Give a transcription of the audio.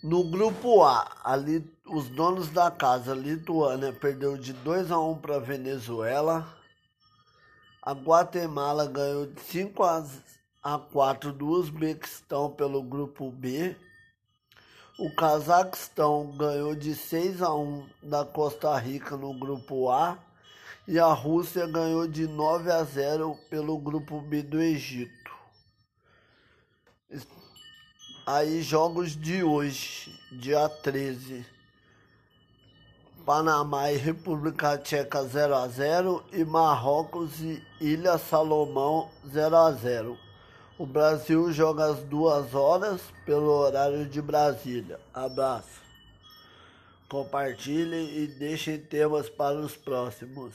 No grupo A, ali, os donos da casa, Lituânia, perdeu de 2 a 1 para a Venezuela. A Guatemala ganhou de 5 a 4 do Uzbequistão pelo grupo B. O Cazaquistão ganhou de 6 a 1 da Costa Rica no grupo A. E a Rússia ganhou de 9 a 0 pelo grupo B do Egito. Aí, jogos de hoje, dia 13. Panamá e República Tcheca 0 a 0 e Marrocos e Ilha Salomão 0 a 0. O Brasil joga às duas horas pelo horário de Brasília. Abraço. Compartilhem e deixem temas para os próximos.